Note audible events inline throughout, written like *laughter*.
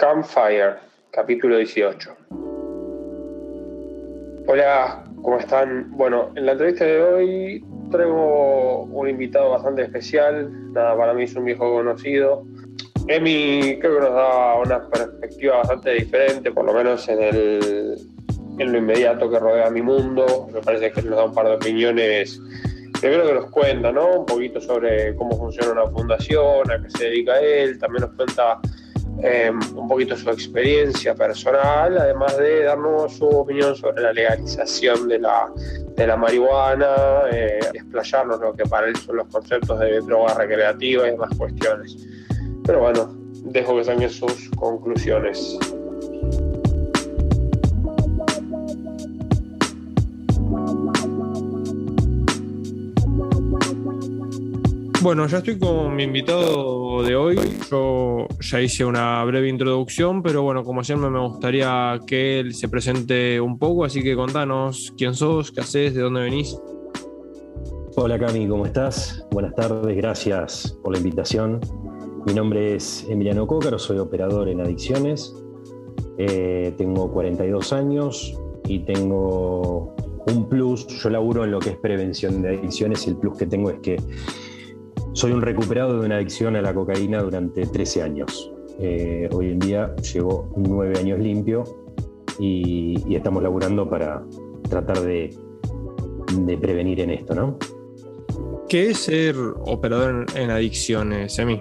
Campfire, capítulo 18. Hola, ¿cómo están? Bueno, en la entrevista de hoy traigo un invitado bastante especial. Nada, para mí es un viejo conocido. Emi creo que nos da una perspectiva bastante diferente, por lo menos en, el, en lo inmediato que rodea mi mundo. Me parece que nos da un par de opiniones primero que nos cuenta, ¿no? Un poquito sobre cómo funciona una fundación, a qué se dedica él, también nos cuenta em, un poquito su experiencia personal, además de darnos su opinión sobre la legalización de la, de la marihuana, eh, lo que para él son los conceptos de droga recreativa y demás cuestiones. Pero bueno, dejo que saquen sus conclusiones. Bueno, ya estoy con mi invitado de hoy. Yo ya hice una breve introducción, pero bueno, como siempre me gustaría que él se presente un poco, así que contanos quién sos, qué haces, de dónde venís. Hola Cami, ¿cómo estás? Buenas tardes, gracias por la invitación. Mi nombre es Emiliano Cócaro, soy operador en adicciones. Eh, tengo 42 años y tengo un plus. Yo laburo en lo que es prevención de adicciones y el plus que tengo es que soy un recuperado de una adicción a la cocaína durante 13 años. Eh, hoy en día llevo nueve años limpio y, estamos laburando para tratar de, prevenir en esto, ¿no? ¿Qué es ser operador en, adicciones, Emi?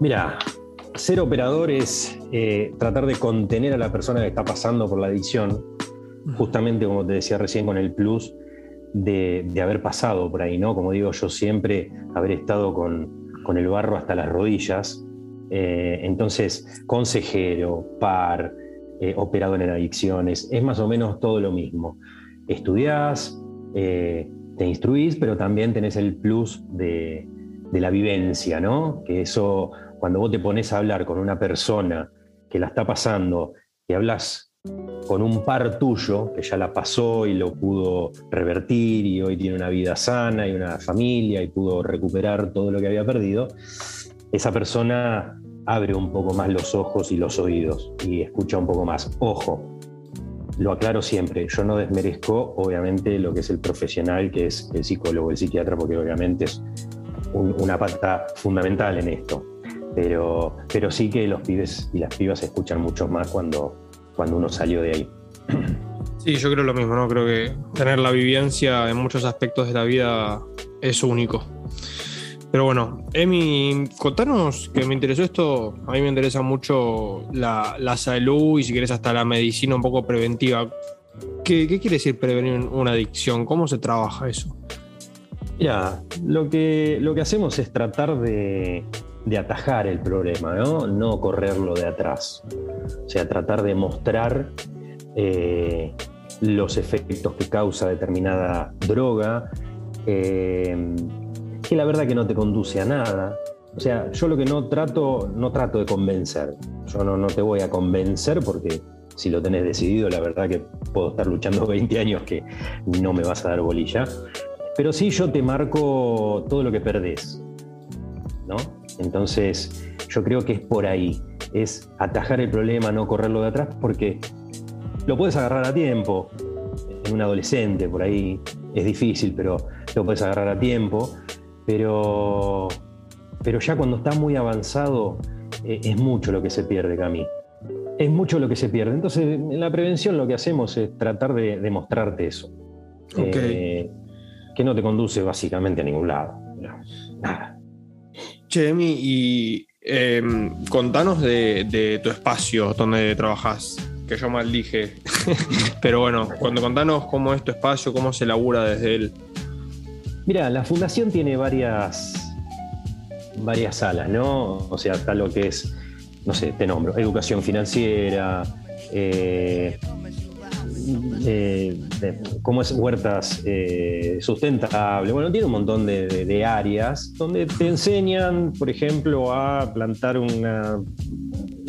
Mira, ser operador es eh, tratar de contener a la persona que está pasando por la adicción, justamente como te decía recién con el plus de, haber pasado por ahí, ¿no? Como digo yo siempre, haber estado con, el barro hasta las rodillas. Eh, entonces, consejero, par, eh, operador en adicciones, es más o menos todo lo mismo. Estudiás, eh, te instruís, pero también tenés el plus de, de la vivencia, ¿no? Que eso, cuando vos te pones a hablar con una persona que la está pasando, y hablas con un par tuyo que ya la pasó y lo pudo revertir y hoy tiene una vida sana y una familia y pudo recuperar todo lo que había perdido, esa persona abre un poco más los ojos y los oídos y escucha un poco más. Ojo, lo aclaro siempre, yo no desmerezco obviamente lo que es el profesional, que es el psicólogo, el psiquiatra, porque obviamente es una pata fundamental en esto. Pero, pero sí que los pibes y las pibas escuchan mucho más cuando, cuando uno salió de ahí. Sí, yo creo lo mismo, ¿no? Creo que tener la vivencia en muchos aspectos de la vida es único. Pero bueno, Emi, contanos que me interesó esto, a mí me interesa mucho la, salud y si quieres hasta la medicina un poco preventiva. ¿Qué, quiere decir prevenir una adicción? ¿Cómo se trabaja eso? Mira, lo que, lo que hacemos es tratar de, de atajar el problema, ¿no? correrlo de atrás. O sea, tratar de mostrar eh, los efectos que causa determinada droga, eh, que la verdad que no te conduce a nada. O sea, yo lo que no trato, no trato de convencer. Yo no, no te voy a convencer porque si lo tenés decidido, la verdad que puedo estar luchando *laughs* 20 años que no me vas a dar bolilla. Pero sí yo te marco todo lo que perdés. ¿no? Entonces, yo creo que es por ahí, es atajar el problema, no correrlo de atrás, porque lo puedes agarrar a tiempo. En un adolescente, por ahí es difícil, pero lo puedes agarrar a tiempo. Pero, pero ya cuando está muy avanzado, eh, es mucho lo que se pierde, Cami. Es mucho lo que se pierde. Entonces, en la prevención lo que hacemos es tratar de demostrarte eso. Eh, que no te conduce básicamente a ningún lado. Nada. Chemi, y em, contanos de, tu espacio donde trabajas, que yo mal dije. *laughs* Pero bueno, cuando contanos cómo es tu espacio, cómo se labura desde él. Mira, la fundación tiene varias, varias salas, ¿no? O sea, está lo que es, no sé, te nombro, educación financiera, eh, cómo es huertas eh, sustentables. Bueno, tiene un montón de, áreas donde te enseñan, por ejemplo, a plantar una,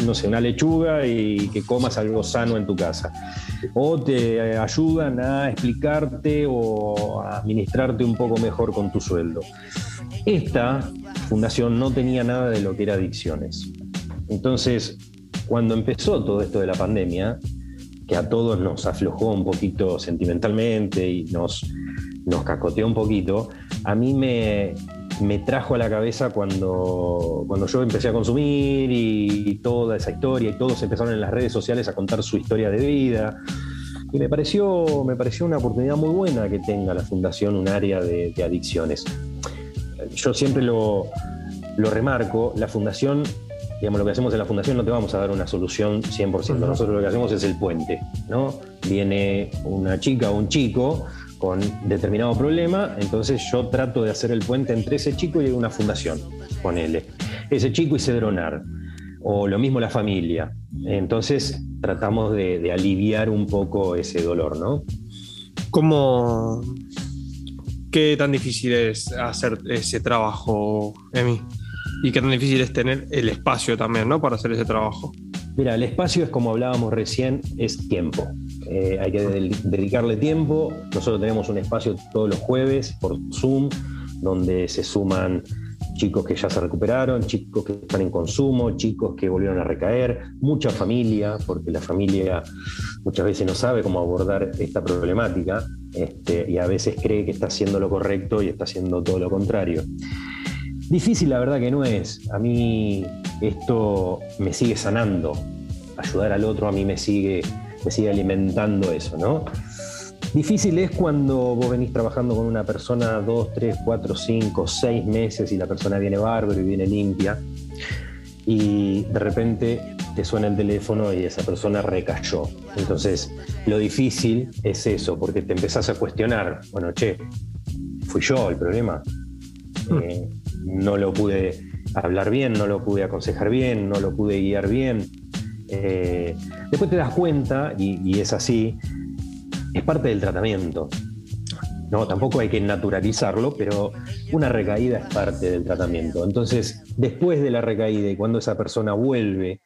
no sé, una lechuga y que comas algo sano en tu casa. O te ayudan a explicarte o a administrarte un poco mejor con tu sueldo. Esta fundación no tenía nada de lo que era adicciones. Entonces, cuando empezó todo esto de la pandemia, a todos nos aflojó un poquito sentimentalmente y nos, nos cacoteó un poquito, a mí me, me trajo a la cabeza cuando, cuando yo empecé a consumir y, toda esa historia y todos empezaron en las redes sociales a contar su historia de vida. Y me pareció, me pareció una oportunidad muy buena que tenga la Fundación un área de, adicciones. Yo siempre lo, lo remarco, la Fundación digamos, lo que hacemos en la fundación no te vamos a dar una solución 100%. Nosotros lo que hacemos es el puente, ¿no? Viene una chica o un chico con determinado problema, entonces yo trato de hacer el puente entre ese chico y una fundación, ponele. Ese chico y Cedronar, o lo mismo la familia. Entonces tratamos de, aliviar un poco ese dolor, ¿no? ¿Cómo, qué tan difícil es hacer ese trabajo, Emi? Y qué tan difícil es tener el espacio también, ¿no? Para hacer ese trabajo. Mira, el espacio es como hablábamos recién, es tiempo. Eh, hay que dedicarle tiempo. Nosotros tenemos un espacio todos los jueves por Zoom, donde se suman chicos que ya se recuperaron, chicos que están en consumo, chicos que volvieron a recaer, mucha familia, porque la familia muchas veces no sabe cómo abordar esta problemática este, y a veces cree que está haciendo lo correcto y está haciendo todo lo contrario. Difícil la verdad que no es. A mí esto me sigue sanando. Ayudar al otro a mí me sigue me sigue alimentando eso, ¿no? Difícil es cuando vos venís trabajando con una persona dos, tres, cuatro, cinco, seis meses y la persona viene bárbaro y viene limpia y de repente te suena el teléfono y esa persona recayó. Entonces, lo difícil es eso, porque te empezás a cuestionar, bueno, che, fui yo el problema. Hmm. Eh, no lo pude hablar bien, no lo pude aconsejar bien, no lo pude guiar bien. Eh, después te das cuenta, y, es así, es parte del tratamiento. No, tampoco hay que naturalizarlo, pero una recaída es parte del tratamiento. Entonces, después de la recaída y cuando esa persona vuelve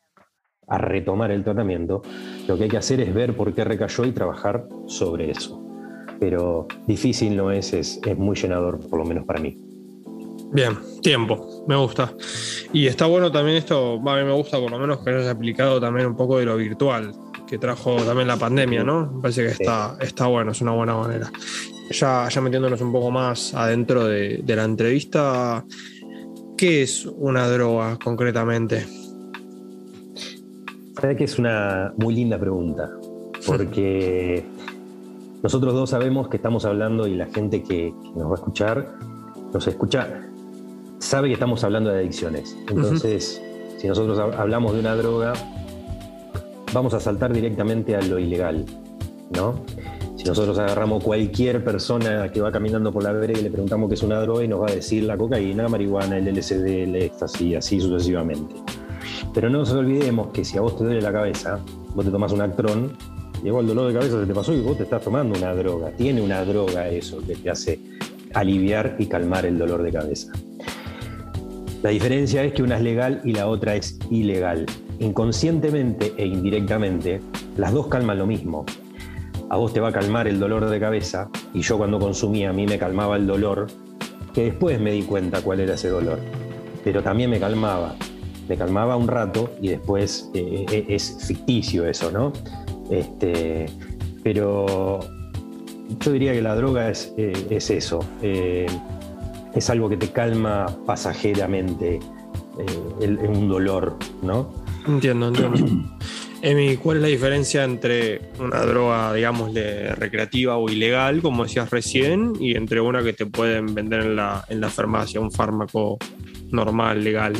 a retomar el tratamiento, lo que hay que hacer es ver por qué recayó y trabajar sobre eso. Pero difícil no es, es muy llenador, por lo menos para mí. Bien, tiempo, me gusta. Y está bueno también esto, a mí me gusta por lo menos que hayas aplicado también un poco de lo virtual, que trajo también la pandemia, ¿no? Me parece que está, está bueno, es una buena manera. Ya, ya metiéndonos un poco más adentro de, la entrevista, ¿qué es una droga concretamente? que es una muy linda pregunta, porque nosotros dos sabemos que estamos hablando y la gente que nos va a escuchar nos escucha sabe que estamos hablando de adicciones. Entonces, si nosotros hablamos de una droga, vamos a saltar directamente a lo ilegal, ¿no? Si nosotros agarramos cualquier persona que va caminando por la vereda y le preguntamos qué es una droga y nos va a decir la cocaína, la marihuana, el LSD, el éxtasis, así sucesivamente. Pero no nos olvidemos que si a vos te duele la cabeza, vos te tomas un actrón, llegó el dolor de cabeza, se te pasó y vos te estás tomando una droga. Tiene una droga eso que te hace aliviar y calmar el dolor de cabeza. La diferencia es que una es legal y la otra es ilegal. Inconscientemente e indirectamente, las dos calman lo mismo. A vos te va a calmar el dolor de cabeza y yo cuando consumía a mí me calmaba el dolor, que después me di cuenta cuál era ese dolor. Pero también me calmaba. Me calmaba un rato y después eh, eh, es ficticio eso, ¿no? Este, pero yo diría que la droga es, eh, es eso es algo que te calma pasajeramente eh, un dolor, ¿no? Entiendo, entiendo. *clears throat* Emi, ¿cuál es la diferencia entre una droga, digamos, recreativa o ilegal, como decías recién, y entre una que te pueden vender en la, en la farmacia, un fármaco normal, legal?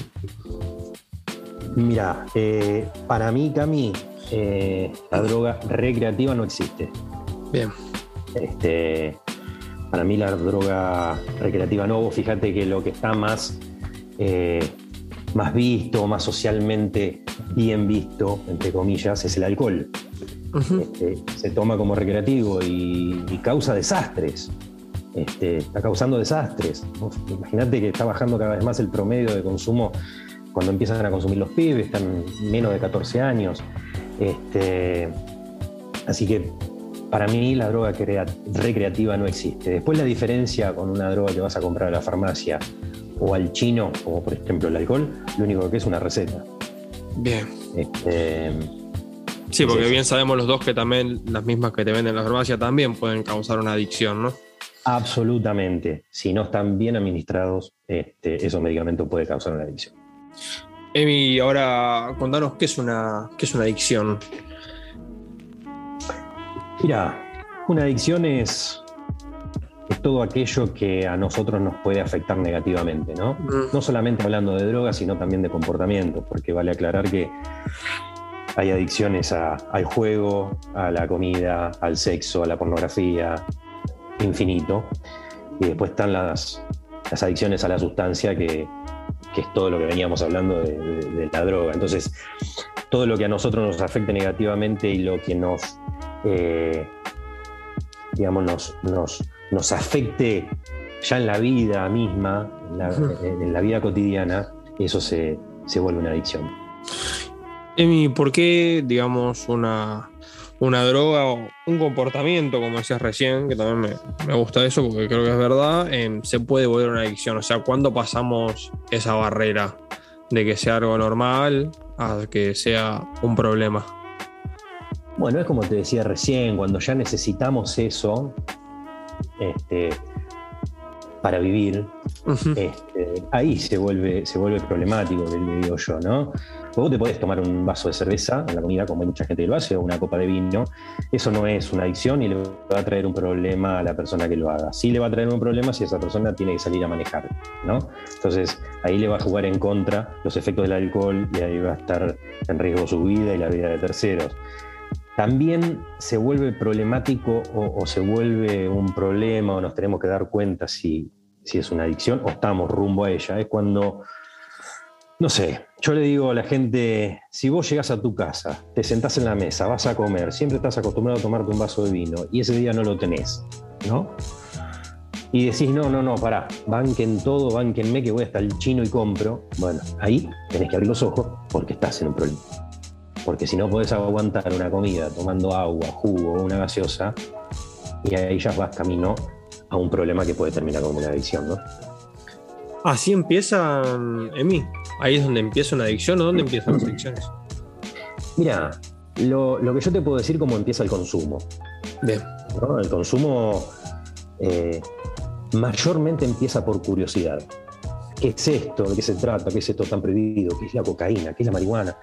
Mira, eh, para mí, Cami, eh, la droga recreativa no existe. Bien. Este, para mí la droga recreativa no, fíjate que lo que está más, eh, más visto, más socialmente bien visto, entre comillas, es el alcohol. Este, se toma como recreativo y, causa desastres. Este, está causando desastres. Imagínate que está bajando cada vez más el promedio de consumo cuando empiezan a consumir los pibes, están menos de 14 años. Este, así que para mí la droga recreativa no existe. Después la diferencia con una droga que vas a comprar a la farmacia o al chino, como por ejemplo el alcohol, lo único que es una receta. Bien. Este, sí, porque bien sabemos los dos que también las mismas que te venden en la farmacia también pueden causar una adicción, ¿no? Absolutamente. Si no están bien administrados, este, esos medicamentos pueden causar una adicción. Emi, ahora contanos qué es una, qué es una adicción. Mira, una adicción es, es, todo aquello que a nosotros nos puede afectar negativamente, ¿no? Mm. No solamente hablando de drogas, sino también de comportamiento, porque vale aclarar que hay adicciones al juego, a la comida, al sexo, a la pornografía, infinito. Y después están las, las adicciones a la sustancia, que, es todo lo que veníamos hablando de, la droga. Entonces, todo lo que a nosotros nos afecte negativamente y lo que nos, eh, digamos, nos, nos, nos, afecte ya en la vida misma, en la, en la vida cotidiana, eso se, se vuelve una adicción. Emi, ¿por qué, digamos, una, una droga o un comportamiento, como decías recién, que también me, gusta eso porque creo que es verdad, se puede volver una adicción. O sea, ¿cuándo pasamos esa barrera de que sea algo normal a que sea un problema? Bueno, es como te decía recién, cuando ya necesitamos eso este, para vivir, este, ahí se vuelve, se vuelve problemático, digo yo, ¿no? Vos te podés tomar un vaso de cerveza en la comida, como hay mucha gente que lo hace, o una copa de vino. Eso no es una adicción y le va a traer un problema a la persona que lo haga. Sí le va a traer un problema si esa persona tiene que salir a manejar, ¿no? Entonces, ahí le va a jugar en contra los efectos del alcohol y ahí va a estar en riesgo su vida y la vida de terceros. También se vuelve problemático o, se vuelve un problema o nos tenemos que dar cuenta si, si es una adicción o estamos rumbo a ella. Es cuando no sé, yo le digo a la gente, si vos llegas a tu casa, te sentás en la mesa, vas a comer, siempre estás acostumbrado a tomarte un vaso de vino y ese día no lo tenés, ¿no? Y decís, no, no, no, pará, banquen todo, banquenme que voy hasta el chino y compro. Bueno, ahí tenés que abrir los ojos porque estás en un problema. Porque si no podés aguantar una comida tomando agua, jugo o una gaseosa, y ahí ya vas camino a un problema que puede terminar como una adicción, ¿no? Así empieza en mí. Ahí es donde empieza una adicción o dónde empiezan las adicciones. Mira, lo, que yo te puedo decir cómo empieza el consumo. Bien. El consumo eh, mayormente empieza por curiosidad. ¿Qué es esto? ¿De qué se trata? ¿Qué es esto tan prohibido? ¿Qué es la cocaína? ¿Qué es la marihuana?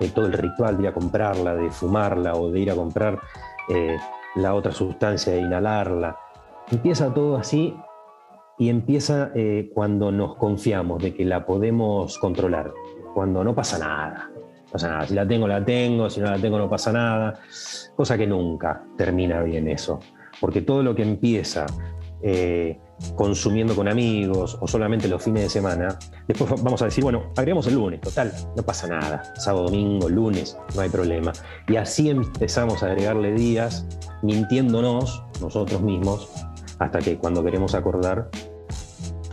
Eh, todo el ritual de ir a comprarla, de fumarla o de ir a comprar eh, la otra sustancia, de inhalarla. Empieza todo así y empieza eh, cuando nos confiamos de que la podemos controlar, cuando no pasa nada. pasa nada. Si la tengo, la tengo, si no la tengo, no pasa nada. Cosa que nunca termina bien eso. Porque todo lo que empieza consumiendo con amigos o solamente los fines de semana, después vamos a decir, bueno, agregamos el lunes, total, no pasa nada. Sábado, domingo, lunes, no hay problema. Y así empezamos a agregarle días mintiéndonos nosotros mismos hasta que cuando queremos acordar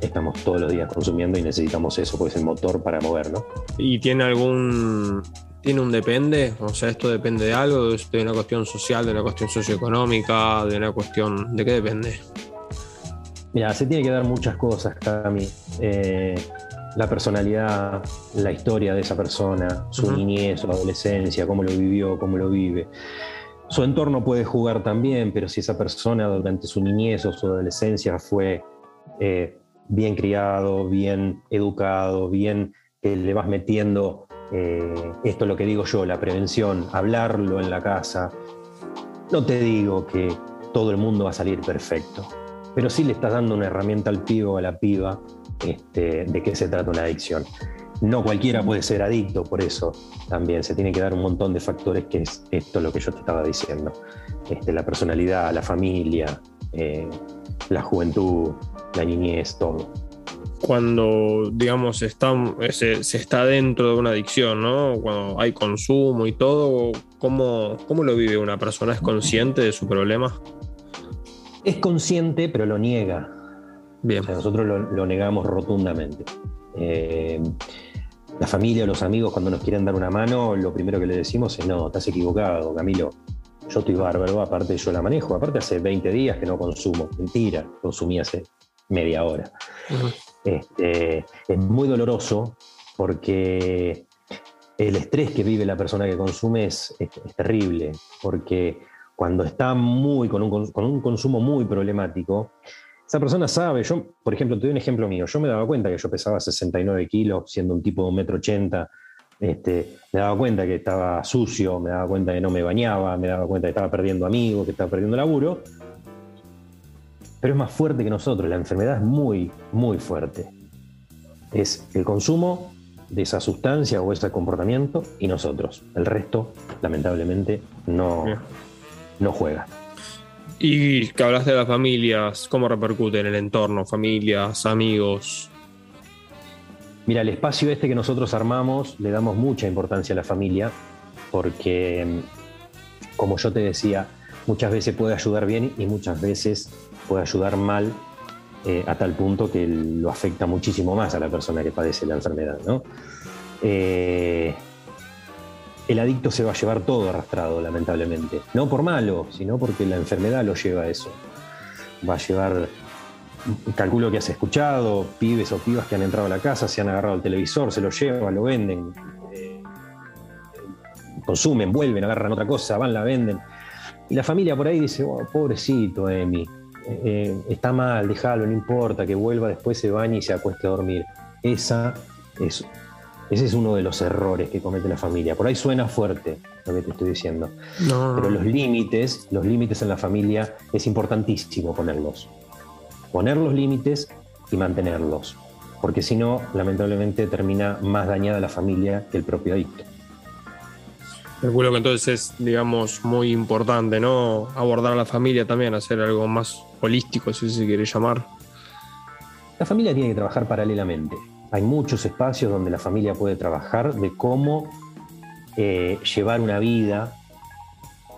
estamos todos los días consumiendo y necesitamos eso, porque es el motor para movernos. ¿Y tiene algún tiene un depende? O sea, ¿esto depende de algo? ¿De una cuestión social, de una cuestión socioeconómica, de una cuestión... ¿De qué depende? Mira, se tiene que dar muchas cosas, Cami. Eh, la personalidad, la historia de esa persona, su niñez, su adolescencia, cómo lo vivió, cómo lo vive. Su entorno puede jugar también, pero si esa persona durante su niñez o su adolescencia fue eh, bien criado, bien educado, bien que le vas metiendo, eh, esto es lo que digo yo, la prevención, hablarlo en la casa. No te digo que todo el mundo va a salir perfecto, pero sí le estás dando una herramienta al pibe o a la piba este, de qué se trata una adicción. No cualquiera puede ser adicto, por eso también se tiene que dar un montón de factores que es esto lo que yo te estaba diciendo. Este, la personalidad, la familia, eh, la juventud, la niñez, todo. Cuando, digamos, está, se, está dentro de una adicción, ¿no? Cuando hay consumo y todo, ¿cómo, ¿cómo lo vive una persona? ¿Es consciente de su problema? Es consciente, pero lo niega. Bien. nosotros lo, negamos rotundamente. Eh, la familia o los amigos, cuando nos quieren dar una mano, lo primero que le decimos es: No, estás equivocado, Camilo yo estoy bárbaro, aparte yo la manejo, aparte hace 20 días que no consumo, mentira, consumí hace media hora. este, es muy doloroso porque el estrés que vive la persona que consume es, terrible, porque cuando está muy con un, con un, consumo muy problemático, esa persona sabe, yo, por ejemplo, te doy un ejemplo mío, yo me daba cuenta que yo pesaba 69 kilos, siendo un tipo de un metro ochenta, este, me daba cuenta que estaba sucio, me daba cuenta que no me bañaba, me daba cuenta que estaba perdiendo amigos, que estaba perdiendo laburo, pero es más fuerte que nosotros, la enfermedad es muy, muy fuerte. Es el consumo de esa sustancia o ese comportamiento y nosotros. El resto, lamentablemente, no, no juega. Y que hablas de las familias, ¿cómo repercute en el entorno? Familias, amigos. Mira, el espacio este que nosotros armamos le damos mucha importancia a la familia porque, como yo te decía, muchas veces puede ayudar bien y muchas veces puede ayudar mal eh, a tal punto que lo afecta muchísimo más a la persona que padece la enfermedad. Eh, el adicto se va a llevar todo arrastrado, lamentablemente. No por malo, sino porque la enfermedad lo lleva a eso. Va a llevar, calculo que has escuchado, pibes o pibas que han entrado a la casa, se han agarrado el televisor, se lo llevan, lo venden, eh, consumen, vuelven, agarran otra cosa, van, la venden. Y la familia por ahí dice, oh, pobrecito Emi, eh, está mal, déjalo, no importa, que vuelva, después se bañe y se acueste a dormir. Esa es, ese es uno de los errores que comete la familia. Por ahí suena fuerte lo que te estoy diciendo. Pero los límites, los límites en la familia es importantísimo ponerlos. Poner los límites y mantenerlos. Porque si no, lamentablemente termina más dañada la familia que el propio adicto. Calculo que entonces es, digamos, muy importante, ¿no? Abordar a la familia también, hacer algo más holístico, si se quiere llamar. La familia tiene que trabajar paralelamente. Hay muchos espacios donde la familia puede trabajar de cómo eh, llevar una vida,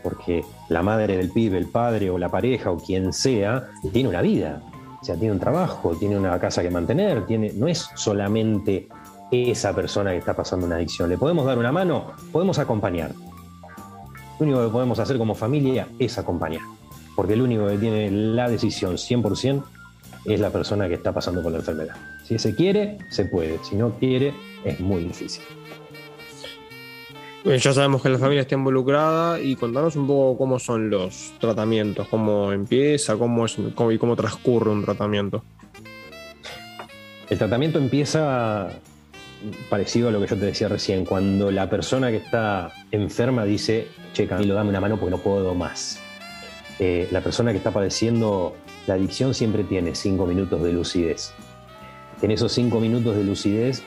porque la madre del pibe, el padre o la pareja o quien sea, tiene una vida. O sea, tiene un trabajo, tiene una casa que mantener, tiene, no es solamente esa persona que está pasando una adicción. ¿Le podemos dar una mano? Podemos acompañar. Lo único que podemos hacer como familia es acompañar. Porque el único que tiene la decisión 100% es la persona que está pasando por la enfermedad. Si se quiere, se puede. Si no quiere, es muy difícil. ya sabemos que la familia está involucrada y contanos un poco cómo son los tratamientos, cómo empieza, cómo es y cómo transcurre un tratamiento. El tratamiento empieza parecido a lo que yo te decía recién, cuando la persona que está enferma dice, che, Camilo, dame una mano porque no puedo más. Eh, la persona que está padeciendo la adicción siempre tiene cinco minutos de lucidez. En esos cinco minutos de lucidez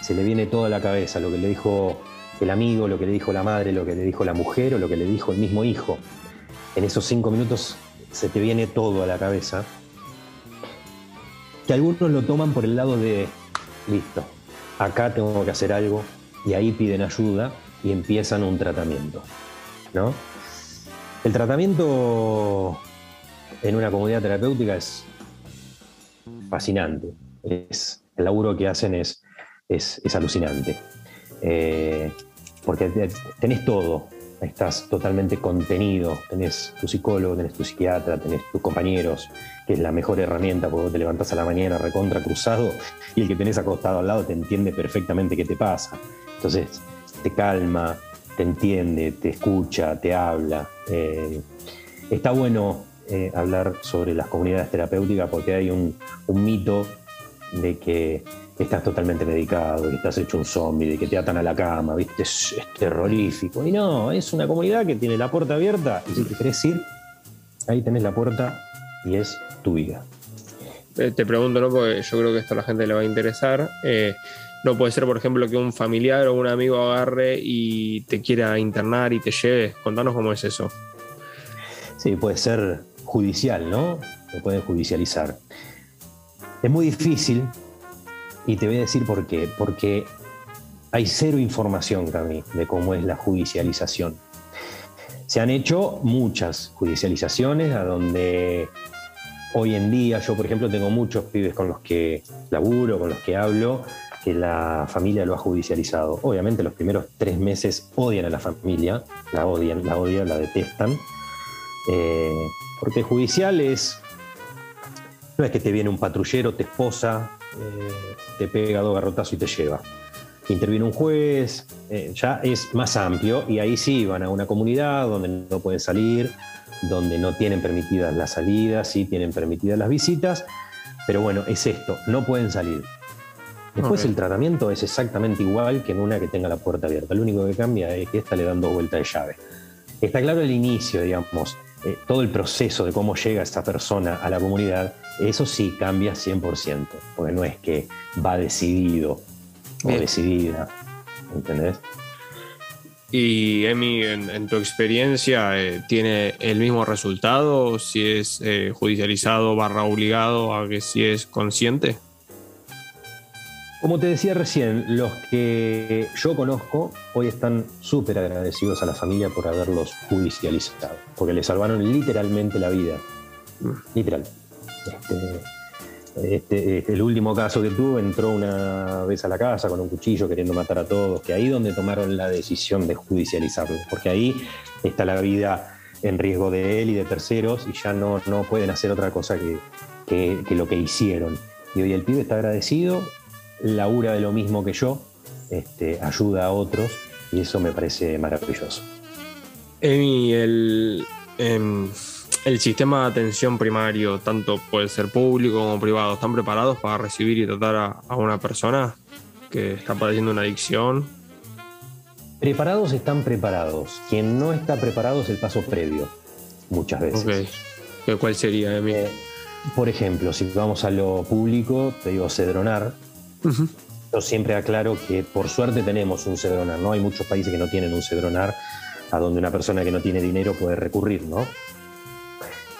se le viene toda la cabeza, lo que le dijo el amigo, lo que le dijo la madre, lo que le dijo la mujer o lo que le dijo el mismo hijo. En esos cinco minutos se te viene todo a la cabeza. Que algunos lo toman por el lado de, listo, acá tengo que hacer algo, y ahí piden ayuda y empiezan un tratamiento. ¿no? El tratamiento en una comunidad terapéutica es fascinante. Es, el laburo que hacen es, es, alucinante. Eh, porque tenés todo, estás totalmente contenido, tenés tu psicólogo, tenés tu psiquiatra, tenés tus compañeros, que es la mejor herramienta porque te levantás a la mañana recontra cruzado y el que tenés acostado al lado te entiende perfectamente qué te pasa. Entonces te calma, te entiende, te escucha, te habla. Eh, está bueno eh, hablar sobre las comunidades terapéuticas porque hay un, un mito de que estás totalmente medicado, que estás hecho un zombie, de que te atan a la cama, ¿viste? Es, terrorífico. Y no, es una comunidad que tiene la puerta abierta y si te querés ir, ahí tenés la puerta y es tu vida. Eh, te pregunto, ¿no? Porque yo creo que esto a la gente le va a interesar. Eh, no puede ser, por ejemplo, que un familiar o un amigo agarre y te quiera internar y te lleve. Contanos cómo es eso. Sí, puede ser judicial, ¿no? Lo pueden judicializar. Es muy difícil y te voy a decir por qué. Porque hay cero información, Cami, de cómo es la judicialización. Se han hecho muchas judicializaciones a donde hoy en día yo, por ejemplo, tengo muchos pibes con los que laburo, con los que hablo, que la familia lo ha judicializado. Obviamente los primeros tres meses odian a la familia, la odian, la odian, la detestan, eh, porque judicial es, no es que te viene un patrullero, te esposa, eh, te pega dos garrotazos y te lleva. interviene un juez, eh, ya es más amplio y ahí sí van a una comunidad donde no pueden salir, donde no tienen permitidas las salidas, sí tienen permitidas las visitas, pero bueno, es esto, no pueden salir. Después el tratamiento es exactamente igual que en una que tenga la puerta abierta. Lo único que cambia es que esta le dan dos vueltas de llave. Está claro el inicio, digamos, eh, todo el proceso de cómo llega esa persona a la comunidad, eso sí cambia 100%, porque no es que va decidido o decidida, ¿entendés? Y Emi, en, tu experiencia, eh, ¿tiene el mismo resultado si es eh, judicializado barra obligado a que si es consciente? Como te decía recién, los que yo conozco hoy están súper agradecidos a la familia por haberlos judicializado, porque le salvaron literalmente la vida. Mm. Literal. Este, este, el último caso que tuvo entró una vez a la casa con un cuchillo queriendo matar a todos, que ahí donde tomaron la decisión de judicializarlo, porque ahí está la vida en riesgo de él y de terceros y ya no, no pueden hacer otra cosa que, que, lo que hicieron. Y hoy el pibe está agradecido, labura de lo mismo que yo, este, ayuda a otros y eso me parece maravilloso. Emi, el, em, el sistema de atención primario, tanto puede ser público como privado, ¿están preparados para recibir y tratar a, una persona que está padeciendo una adicción? Preparados están preparados. Quien no está preparado es el paso previo, muchas veces. ¿Cuál sería, Emi? Eh, por ejemplo, si vamos a lo público, te digo cedronar. Yo siempre aclaro que por suerte tenemos un cedronar, ¿no? Hay muchos países que no tienen un cedronar a donde una persona que no tiene dinero puede recurrir, ¿no?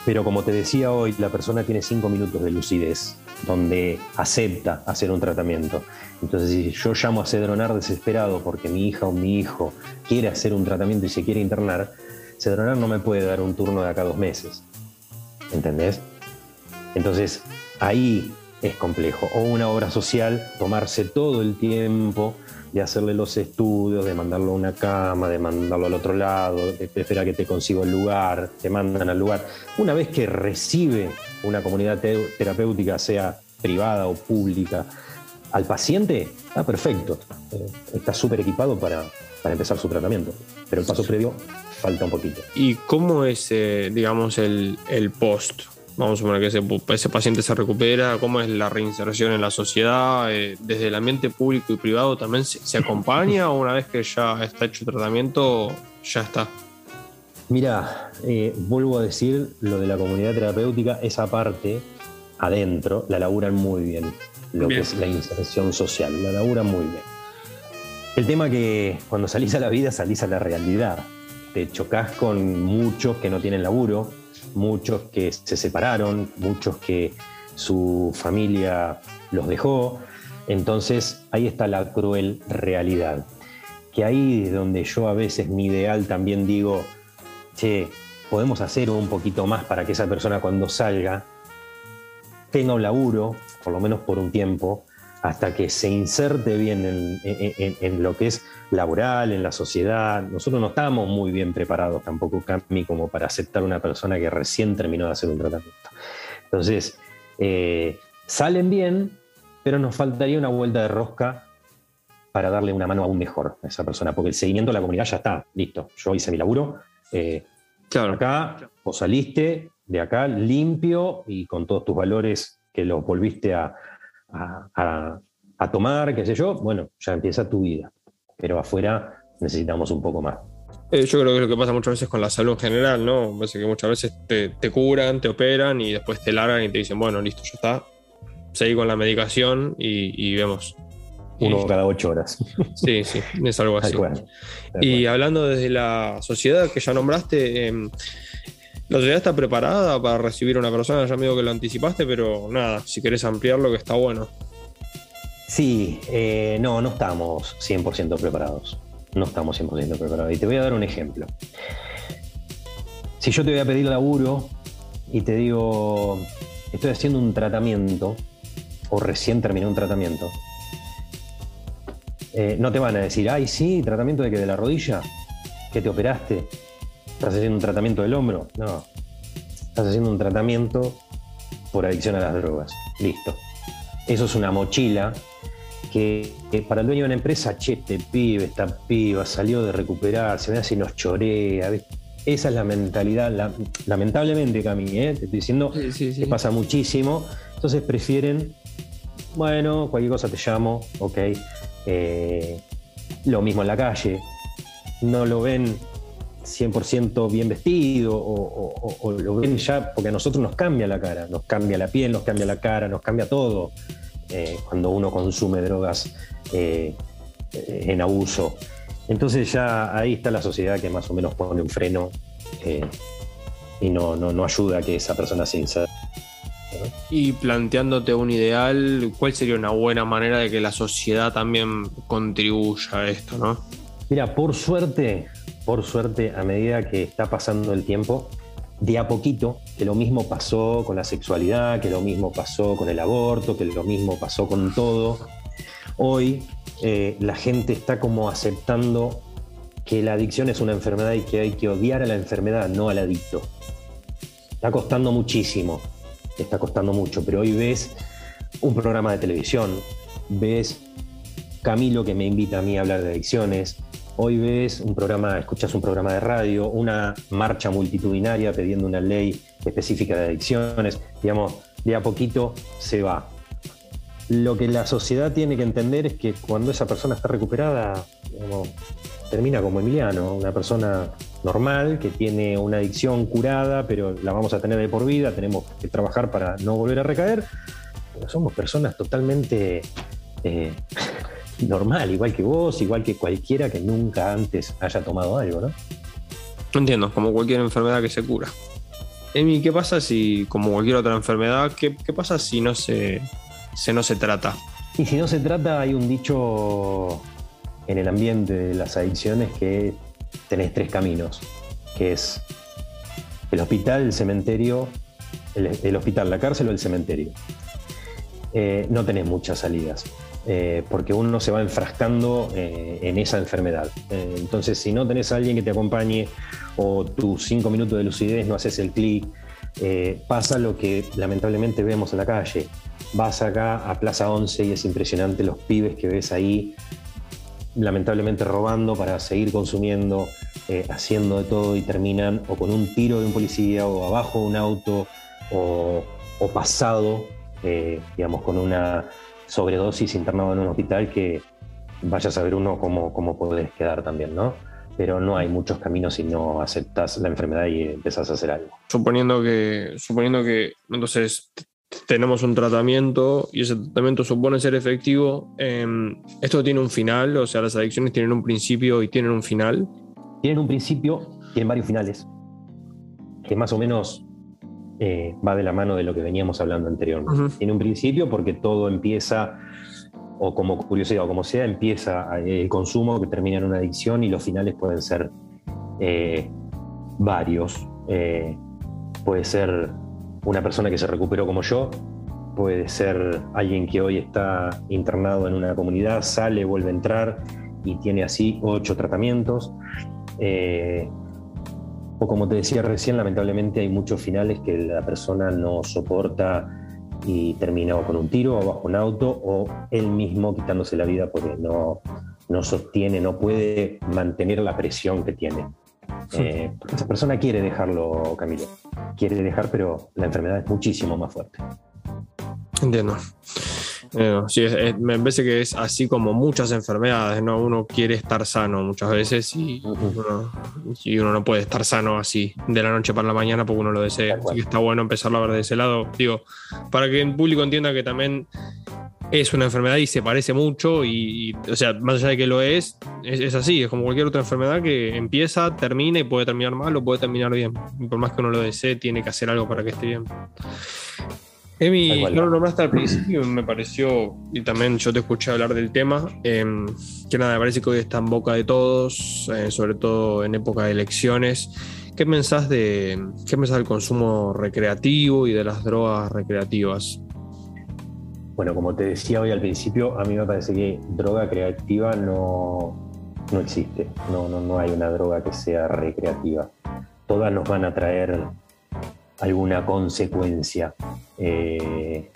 Pero como te decía hoy, la persona tiene cinco minutos de lucidez, donde acepta hacer un tratamiento. Entonces, si yo llamo a Cedronar desesperado porque mi hija o mi hijo quiere hacer un tratamiento y se quiere internar, Cedronar no me puede dar un turno de acá dos meses. ¿Entendés? Entonces, ahí es complejo. O una obra social, tomarse todo el tiempo de hacerle los estudios, de mandarlo a una cama, de mandarlo al otro lado, de esperar que te consiga el lugar, te mandan al lugar. Una vez que recibe una comunidad terapéutica, sea privada o pública, al paciente, está perfecto, eh, está súper equipado para, empezar su tratamiento. Pero el paso previo falta un poquito. ¿Y cómo es, eh, digamos, el, el post? Vamos a suponer que ese, paciente se recupera, cómo es la reinserción en la sociedad, eh, desde el ambiente público y privado también se, acompaña o una vez que ya está hecho el tratamiento, ya está. Mira, eh, vuelvo a decir lo de la comunidad terapéutica, esa parte adentro la laburan muy bien, lo que es la inserción social, la laburan muy bien. El tema que cuando salís a la vida salís a la realidad, te chocas con muchos que no tienen laburo, muchos que se separaron, muchos que su familia los dejó. Entonces ahí está la cruel realidad. Que ahí es donde yo a veces mi ideal también digo, che, podemos hacer un poquito más para que esa persona cuando salga tenga un laburo, por lo menos por un tiempo, hasta que se inserte bien en, lo que es laboral, en la sociedad. Nosotros no estamos muy bien preparados tampoco, Cami, como para aceptar una persona que recién terminó de hacer un tratamiento. Entonces, eh, salen bien, pero nos faltaría una vuelta de rosca para darle una mano aún mejor a esa persona, porque el seguimiento de la comunidad ya está, listo. Yo hice mi laburo. Eh, claro. Acá, vos saliste de acá limpio y con todos tus valores que los volviste a, a, tomar, qué sé yo, bueno, ya empieza tu vida. Pero afuera necesitamos un poco más. Eh, yo creo que es lo que pasa muchas veces con la salud en general, ¿no? Parece que muchas veces te, te, curan, te operan y después te largan y te dicen, bueno, listo, ya está. Seguí con la medicación y, vemos. Uno cada ocho horas. *laughs* Sí, sí, es algo así. Y hablando desde la sociedad que ya nombraste, em, ¿La sociedad está preparada para recibir a una persona? Ya me digo que lo anticipaste, pero nada, si querés ampliarlo, que está bueno. Sí, eh, no, no estamos 100% preparados. No estamos 100% preparados. Y te voy a dar un ejemplo. Si yo te voy a pedir laburo y te digo, estoy haciendo un tratamiento, o recién terminé un tratamiento, eh, no te van a decir, ay, sí, tratamiento de que de la rodilla, que te operaste, ¿Estás haciendo un tratamiento del hombro? No. Estás haciendo un tratamiento por adicción a las drogas. Listo. Eso es una mochila que, para el dueño de una empresa, che, este pibe, esta piba, salió de recuperarse, me hace nos chorea. Esa es la mentalidad, lamentablemente, Cami, ¿eh? te estoy diciendo que pasa muchísimo. Entonces prefieren, bueno, cualquier cosa te llamo, ok. Eh, lo mismo en la calle. No lo ven 100% bien vestido o, lo ven ya porque a nosotros nos cambia la cara, nos cambia la piel, nos cambia la cara, nos cambia todo eh, cuando uno consume drogas en abuso. Entonces ya ahí está la sociedad que más o menos pone un freno eh, y no, no, ayuda a que esa persona se inserte. Y planteándote un ideal, ¿cuál sería una buena manera de que la sociedad también contribuya a esto, no? Mira, por suerte, por suerte, a medida que está pasando el tiempo, de a poquito, que lo mismo pasó con la sexualidad, que lo mismo pasó con el aborto, que lo mismo pasó con todo, hoy eh, la gente está como aceptando que la adicción es una enfermedad y que hay que odiar a la enfermedad, no al adicto. Está costando muchísimo, está costando mucho, pero hoy ves un programa de televisión, ves Camilo que me invita a mí a hablar de adicciones, hoy ves un programa, escuchas un programa de radio, una marcha multitudinaria pidiendo una ley específica de adicciones, digamos, de a poquito se va lo que la sociedad tiene que entender es que cuando esa persona está recuperada, termina como Emiliano, una persona normal que tiene una adicción curada, pero la vamos a tener de por vida, tenemos que trabajar para no volver a recaer. Pero somos personas totalmente eh, normal, igual que vos, igual que cualquiera que nunca antes haya tomado algo, ¿no? Entiendo, como cualquier enfermedad que se cura. Emi, ¿qué pasa si, como cualquier otra enfermedad, qué pasa si no se, no se trata. Y si no se trata, hay un dicho en el ambiente de las adicciones que tenés tres caminos, que es el hospital, el cementerio, el, hospital, la cárcel o el cementerio. Eh, no tenés muchas salidas, eh, porque uno se va enfrascando eh, en esa enfermedad. entonces, si no tenés a alguien que te acompañe o tus cinco minutos de lucidez no haces el clic, pasa lo que lamentablemente vemos en la calle vas acá a Plaza 11 y es impresionante los pibes que ves ahí, lamentablemente robando para seguir consumiendo, eh, haciendo de todo y terminan o con un tiro de un policía o abajo de un auto o, pasado, eh, digamos, con una sobredosis internado en un hospital que vaya a saber uno cómo, cómo podés quedar también, ¿no? pero no hay muchos caminos si no aceptas la enfermedad y empezás a hacer algo. Suponiendo que, suponiendo que entonces tenemos un tratamiento y ese tratamiento supone ser efectivo, em, esto tiene un final, o sea, las adicciones tienen un principio y tienen un final. Tienen un principio, tienen varios finales, que más o menos eh, va de la mano de lo que veníamos hablando anteriormente. Tiene un principio porque todo empieza, o como curiosidad, o como sea, empieza el consumo que termina en una adicción y los finales pueden ser eh, varios. Eh, puede ser una persona que se recuperó como yo, puede ser alguien que hoy está internado en una comunidad, sale, vuelve a entrar y tiene así ocho tratamientos. Eh, o como te decía recién, lamentablemente hay muchos finales que la persona no soporta y termina con un tiro o bajo un auto o él mismo quitándose la vida porque no, no sostiene, no puede mantener la presión que tiene. Eh, esa persona quiere dejarlo, Camilo. Quiere dejar, pero la enfermedad es muchísimo más fuerte. Entiendo. Eh, sí, me parece que es así como muchas enfermedades, ¿no? Uno quiere estar sano muchas veces y, uno, no puede estar sano así de la noche para la mañana porque uno lo desea. Así que está bueno empezarlo a ver de ese lado. Digo, para que el público entienda que también es una enfermedad y se parece mucho y, o sea, más allá de que lo es, es, así, es como cualquier otra enfermedad que empieza, termina y puede terminar mal o puede terminar bien. por más que uno lo desee, tiene que hacer algo para que esté bien. Emi, no lo nombraste al principio, me pareció, y también yo te escuché hablar del tema, em, que nada, me parece que hoy está en boca de todos, eh, sobre todo en época de elecciones. ¿Qué pensás, de, ¿Qué pensás del consumo recreativo y de las drogas recreativas? Bueno, como te decía hoy al principio, a mí me parece que droga creativa no, no existe. No, no, no hay una droga que sea recreativa. Todas nos van a traer alguna consecuencia, eh,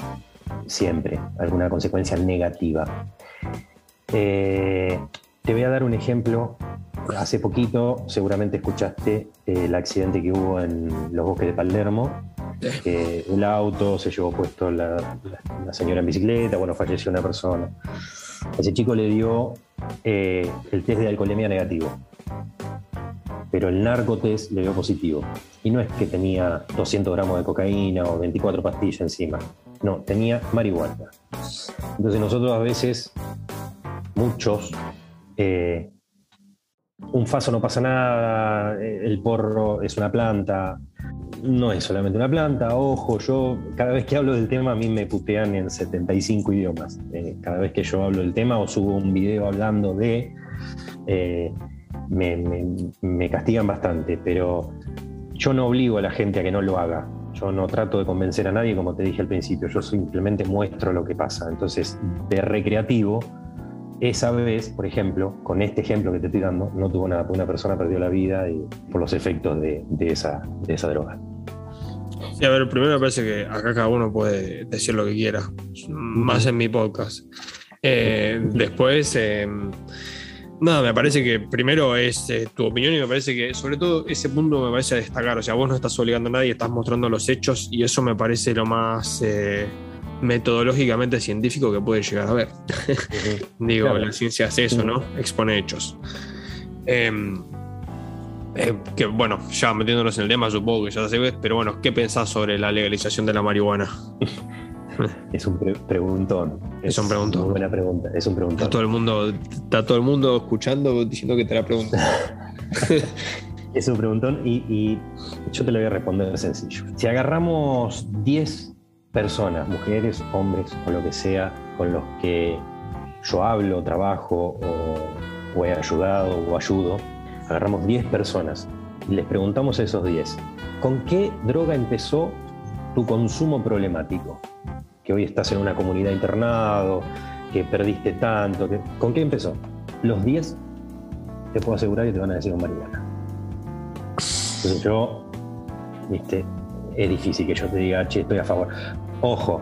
siempre, alguna consecuencia negativa. Eh, te voy a dar un ejemplo. Hace poquito, seguramente escuchaste eh, el accidente que hubo en los bosques de Palermo. que el auto se llevó puesto la, señora en bicicleta, bueno, falleció una persona. Ese chico le dio eh, el test de alcoholemia negativo, pero el narcotest le dio positivo. Y no es que tenía 200 gramos de cocaína o 24 pastillas encima, no, tenía marihuana. Entonces nosotros a veces, muchos, eh, un faso no pasa nada, el porro es una planta, no es solamente una planta, ojo, yo cada vez que hablo del tema a mí me putean en 75 idiomas. Eh, cada vez que yo hablo del tema o subo un video hablando de, eh, me, castigan bastante, pero yo no obligo a la gente a que no lo haga. Yo no trato de convencer a nadie, como te dije al principio, yo simplemente muestro lo que pasa. Entonces, de recreativo, esa vez, por ejemplo, con este ejemplo que te estoy dando, no tuvo nada, una persona perdió la vida por los efectos de, esa, droga. Sí, a ver, primero me parece que acá cada uno puede decir lo que quiera, más en mi podcast. Eh, después, eh, nada, me parece que primero es eh, tu opinión y me parece que sobre todo ese punto me parece destacar, o sea, vos no estás obligando a nadie, estás mostrando los hechos y eso me parece lo más metodológicamente científico que puede llegar a ver. *laughs* Digo, la ciencia hace eso, ¿no? Expone hechos. Em, eh, que bueno, ya metiéndonos en el tema, supongo que ya sabes, pero bueno, ¿qué pensás sobre la legalización de la marihuana? *laughs* Es un preguntón. Es, un preguntón. Una buena pregunta. Es un preguntón. Está todo el mundo, está todo el mundo escuchando diciendo que te la pregunta. *laughs* es un preguntón y, y, yo te lo voy a responder sencillo. Si agarramos 10 personas, mujeres, hombres o lo que sea, con los que yo hablo, trabajo o, he ayudado o ayudo, agarramos 10 personas y les preguntamos a esos 10, ¿con qué droga empezó tu consumo problemático? Que hoy estás en una comunidad internado, que perdiste tanto, ¿con qué empezó? Los 10 te puedo asegurar que te van a decir con marihuana. Entonces yo, viste, es difícil que yo te diga, che, estoy a favor. Ojo,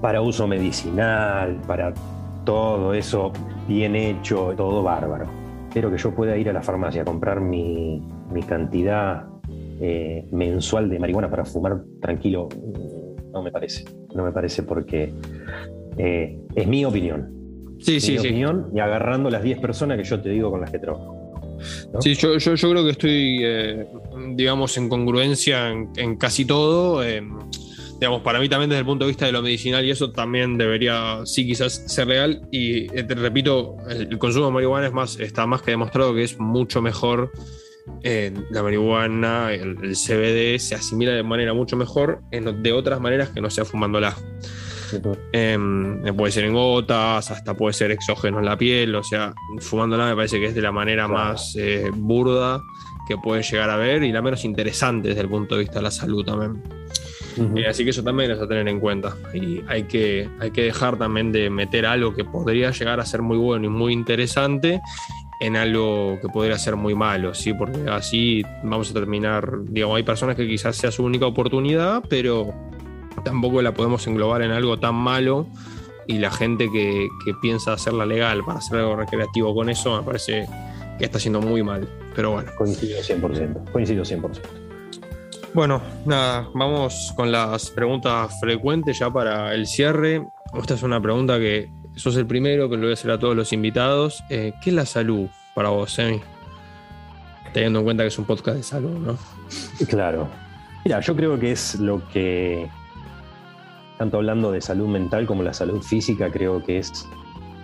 para uso medicinal, para todo eso bien hecho, todo bárbaro. Pero que yo pueda ir a la farmacia a comprar mi, cantidad eh, mensual de marihuana para fumar tranquilo, no me parece. No me parece porque eh, es mi opinión. Sí, sí, mi opinión y agarrando las 10 personas que yo te digo con las que trabajo. Sí, yo, creo que estoy, eh, digamos, en congruencia en, casi todo. Eh, digamos, para mí también desde el punto de vista de lo medicinal y eso también debería, sí, quizás ser real. Y te repito, el, consumo de marihuana es más, está más que demostrado que es mucho mejor. La marihuana, el, CBD se asimila de manera mucho mejor de otras maneras que no sea fumándola. Em, puede ser en gotas, hasta puede ser exógeno en la piel, o sea, fumándola me parece que es de la manera más eh, burda que puede llegar a ver y la menos interesante desde el punto de vista de la salud también. Eh, así que eso también es a tener en cuenta. Y hay que, hay que dejar también de meter algo que podría llegar a ser muy bueno y muy interesante en algo que podría ser muy malo, ¿sí? Porque así vamos a terminar, digamos, hay personas que quizás sea su única oportunidad, pero tampoco la podemos englobar en algo tan malo y la gente que, piensa hacerla legal para hacer algo recreativo con eso me parece que está siendo muy mal. Pero bueno. Coincido 100%. Coincido 100%. Bueno, nada, vamos con las preguntas frecuentes ya para el cierre. Esta es una pregunta que sos el primero, pero lo voy a hacer a todos los invitados. Eh, ¿Qué es la salud para vos, Semi? Teniendo en cuenta que es un podcast de salud, ¿no? Claro. Mira, yo creo que es lo que tanto hablando de salud mental como la salud física, creo que es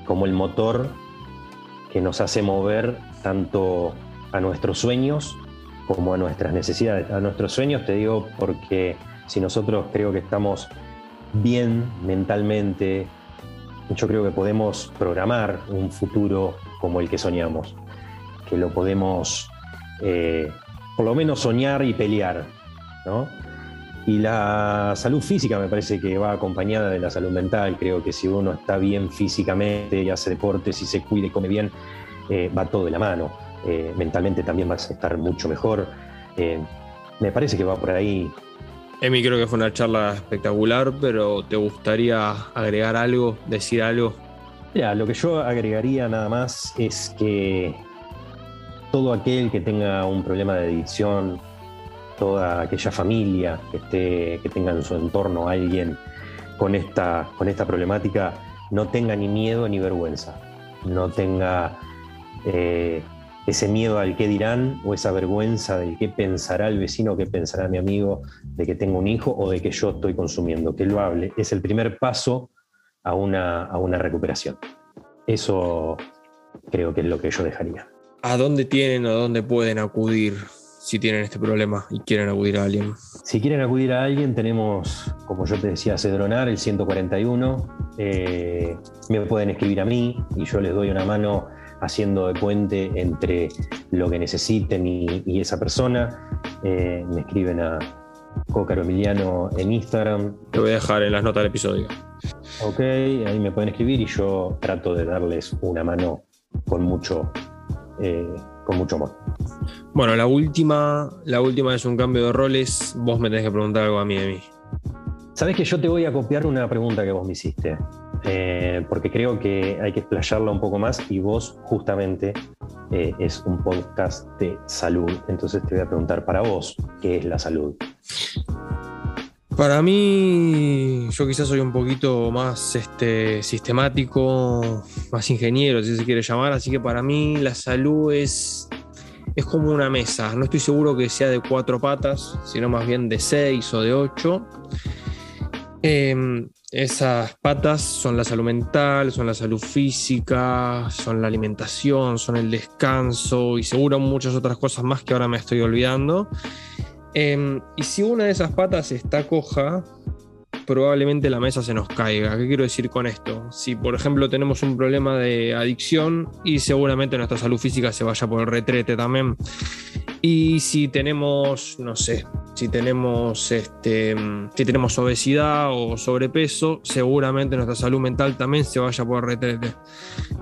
como el motor que nos hace mover tanto a nuestros sueños como a nuestras necesidades. A nuestros sueños te digo porque si nosotros creo que estamos bien mentalmente, yo creo que podemos programar un futuro como el que soñamos, que lo podemos eh, por lo menos soñar y pelear, ¿no? Y la salud física me parece que va acompañada de la salud mental. Creo que si uno está bien físicamente y hace deportes y se cuide y come bien, eh, va todo de la mano. Eh, mentalmente también vas a estar mucho mejor. Me parece que va por ahí. Emi, creo que fue una charla espectacular, pero ¿te gustaría agregar algo, decir algo? Mira, lo que yo agregaría nada más es que todo aquel que tenga un problema de adicción, toda aquella familia que, esté, que tenga en su entorno a alguien con esta, con esta problemática, no tenga ni miedo ni vergüenza, no tenga eh, ese miedo al qué dirán o esa vergüenza del qué pensará el vecino, qué pensará mi amigo de que tengo un hijo o de que yo estoy consumiendo, que lo hable. Es el primer paso a una, a una recuperación. Eso creo que es lo que yo dejaría. ¿A dónde tienen o a dónde pueden acudir si tienen este problema y quieren acudir a alguien? Si quieren acudir a alguien, tenemos, como yo te decía, Cedronar, el 141. Eh, me pueden escribir a mí y yo les doy una mano haciendo de puente entre lo que necesiten y, esa persona. Eh, me escriben a Cócaro Emiliano en Instagram. Te voy a dejar en las notas del episodio. Ok, ahí me pueden escribir y yo trato de darles una mano con mucho, eh, con mucho amor. Bueno, la última, la última es un cambio de roles. Vos me tenés que preguntar algo a mí de mí. Sabes que yo te voy a copiar una pregunta que vos me hiciste. Eh, porque creo que hay que explayarla un poco más y vos justamente eh, es un podcast de salud. Entonces te voy a preguntar para vos, ¿qué es la salud? Para mí, yo quizás soy un poquito más este, sistemático, más ingeniero, si se quiere llamar, así que para mí la salud es, es como una mesa. No estoy seguro que sea de cuatro patas, sino más bien de seis o de ocho. Em, esas patas son la salud mental, son la salud física, son la alimentación, son el descanso y seguro muchas otras cosas más que ahora me estoy olvidando. Em, y si una de esas patas está coja, probablemente la mesa se nos caiga. ¿Qué quiero decir con esto? Si por ejemplo tenemos un problema de adicción y seguramente nuestra salud física se vaya por el retrete también. Y si tenemos, no sé, si tenemos, este, si tenemos obesidad o sobrepeso, seguramente nuestra salud mental también se vaya por retrete.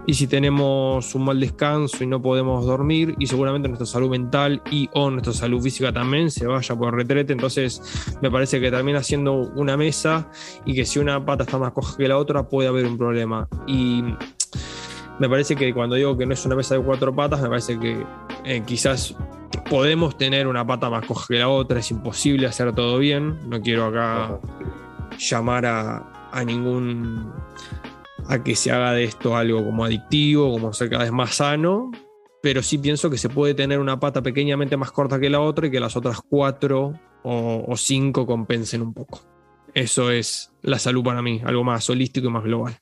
Y si tenemos un mal descanso y no podemos dormir, y seguramente nuestra salud mental y o nuestra salud física también se vaya por retrete. Entonces, me parece que también haciendo una mesa y que si una pata está más coja que la otra, puede haber un problema. Y me parece que cuando digo que no es una mesa de cuatro patas, me parece que eh, quizás podemos tener una pata más coja que la otra, es imposible hacer todo bien. No quiero acá llamar a, ningún. a que se haga de esto algo como adictivo, como ser cada vez más sano. Pero sí pienso que se puede tener una pata pequeñamente más corta que la otra y que las otras cuatro o cinco compensen un poco. Eso es la salud para mí, algo más holístico y más global.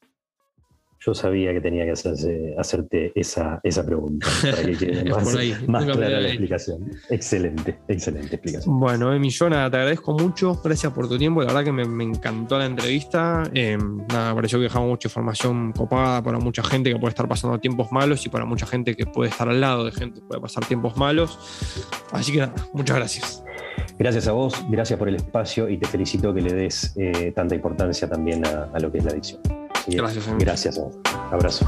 Yo sabía que tenía que hacerse, hacerte esa, esa pregunta para que quede *laughs* más, clara la explicación. Excelente, excelente explicación. Bueno, Emi, yo te agradezco mucho. Gracias por tu tiempo. La verdad que me, encantó la entrevista. Eh, nada, me pareció que dejamos mucha información copada para mucha gente que puede estar pasando tiempos malos y para mucha gente que puede estar al lado de gente que puede pasar tiempos malos. Así que nada, muchas gracias. Gracias a vos, gracias por el espacio y te felicito que le des eh, tanta importancia también a, a lo que es la adicción. Gracias. Gracias. Abrazo.